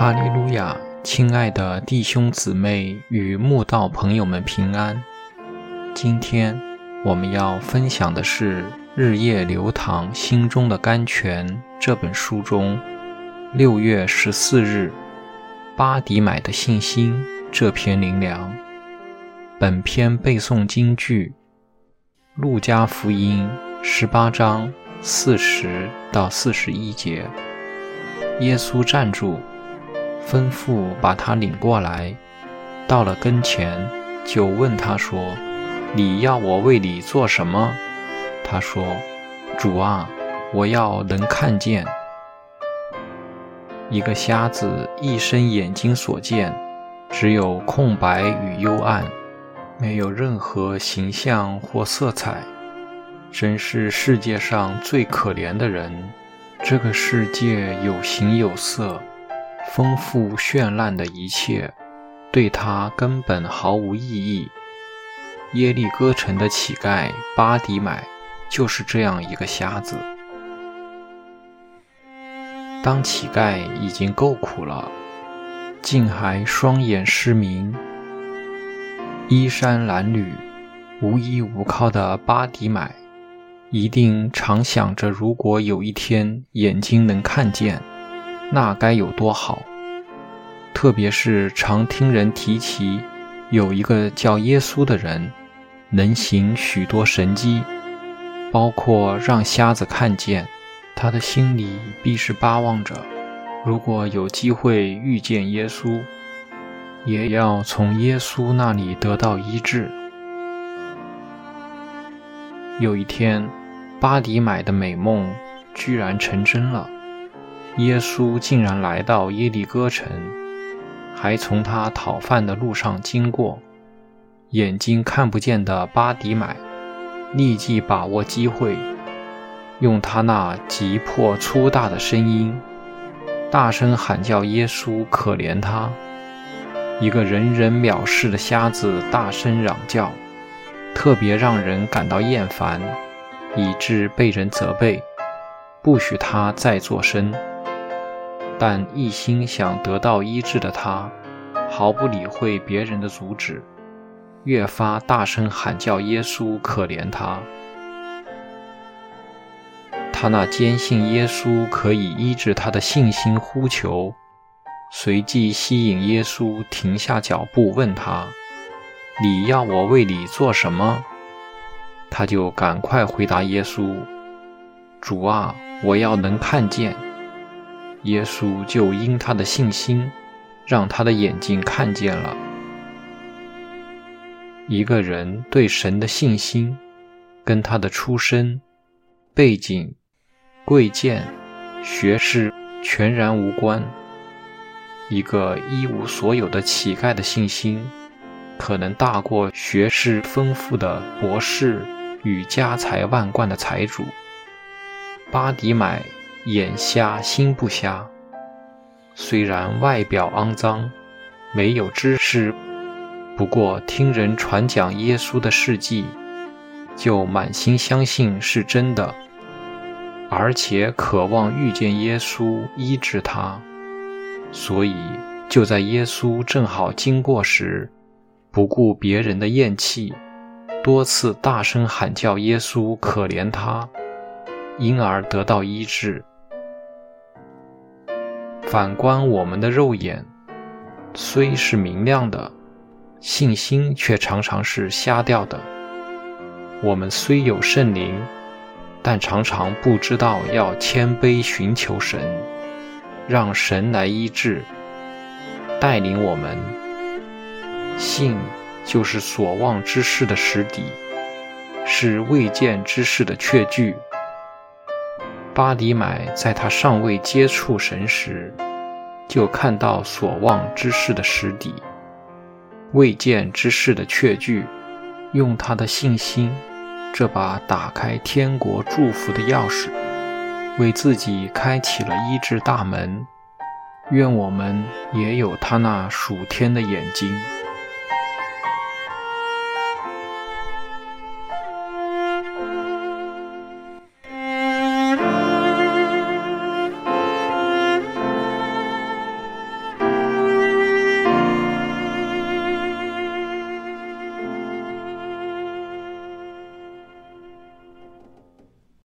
哈利路亚！亲爱的弟兄姊妹与慕道朋友们平安。今天我们要分享的是《日夜流淌心中的甘泉》这本书中六月十四日巴迪买的信心这篇灵粮。本篇背诵京剧《路加福音》十八章四十到四十一节。耶稣站住。吩咐把他领过来，到了跟前，就问他说：“你要我为你做什么？”他说：“主啊，我要能看见。”一个瞎子一生眼睛所见，只有空白与幽暗，没有任何形象或色彩，真是世界上最可怜的人。这个世界有形有色。丰富绚烂的一切，对他根本毫无意义。耶利哥城的乞丐巴迪买就是这样一个瞎子。当乞丐已经够苦了，竟还双眼失明、衣衫褴褛、无依无靠的巴迪买，一定常想着：如果有一天眼睛能看见。那该有多好！特别是常听人提起，有一个叫耶稣的人，能行许多神迹，包括让瞎子看见。他的心里必是巴望着，如果有机会遇见耶稣，也要从耶稣那里得到医治。有一天，巴迪买的美梦居然成真了。耶稣竟然来到耶利哥城，还从他讨饭的路上经过。眼睛看不见的巴迪买立即把握机会，用他那急迫粗大的声音，大声喊叫耶稣可怜他。一个人人藐视的瞎子大声嚷叫，特别让人感到厌烦，以致被人责备，不许他再作声。但一心想得到医治的他，毫不理会别人的阻止，越发大声喊叫耶稣可怜他。他那坚信耶稣可以医治他的信心呼求，随即吸引耶稣停下脚步，问他：“你要我为你做什么？”他就赶快回答耶稣：“主啊，我要能看见。”耶稣就因他的信心，让他的眼睛看见了。一个人对神的信心，跟他的出身、背景、贵贱、学识全然无关。一个一无所有的乞丐的信心，可能大过学识丰富的博士与家财万贯的财主。巴迪买。眼瞎心不瞎，虽然外表肮脏，没有知识，不过听人传讲耶稣的事迹，就满心相信是真的，而且渴望遇见耶稣医治他，所以就在耶稣正好经过时，不顾别人的厌弃，多次大声喊叫耶稣可怜他，因而得到医治。反观我们的肉眼，虽是明亮的，信心却常常是瞎掉的。我们虽有圣灵，但常常不知道要谦卑寻求神，让神来医治、带领我们。信就是所望之事的实底，是未见之事的确据。巴迪买在他尚未接触神时，就看到所望之事的实底，未见之事的确据，用他的信心，这把打开天国祝福的钥匙，为自己开启了医治大门。愿我们也有他那属天的眼睛。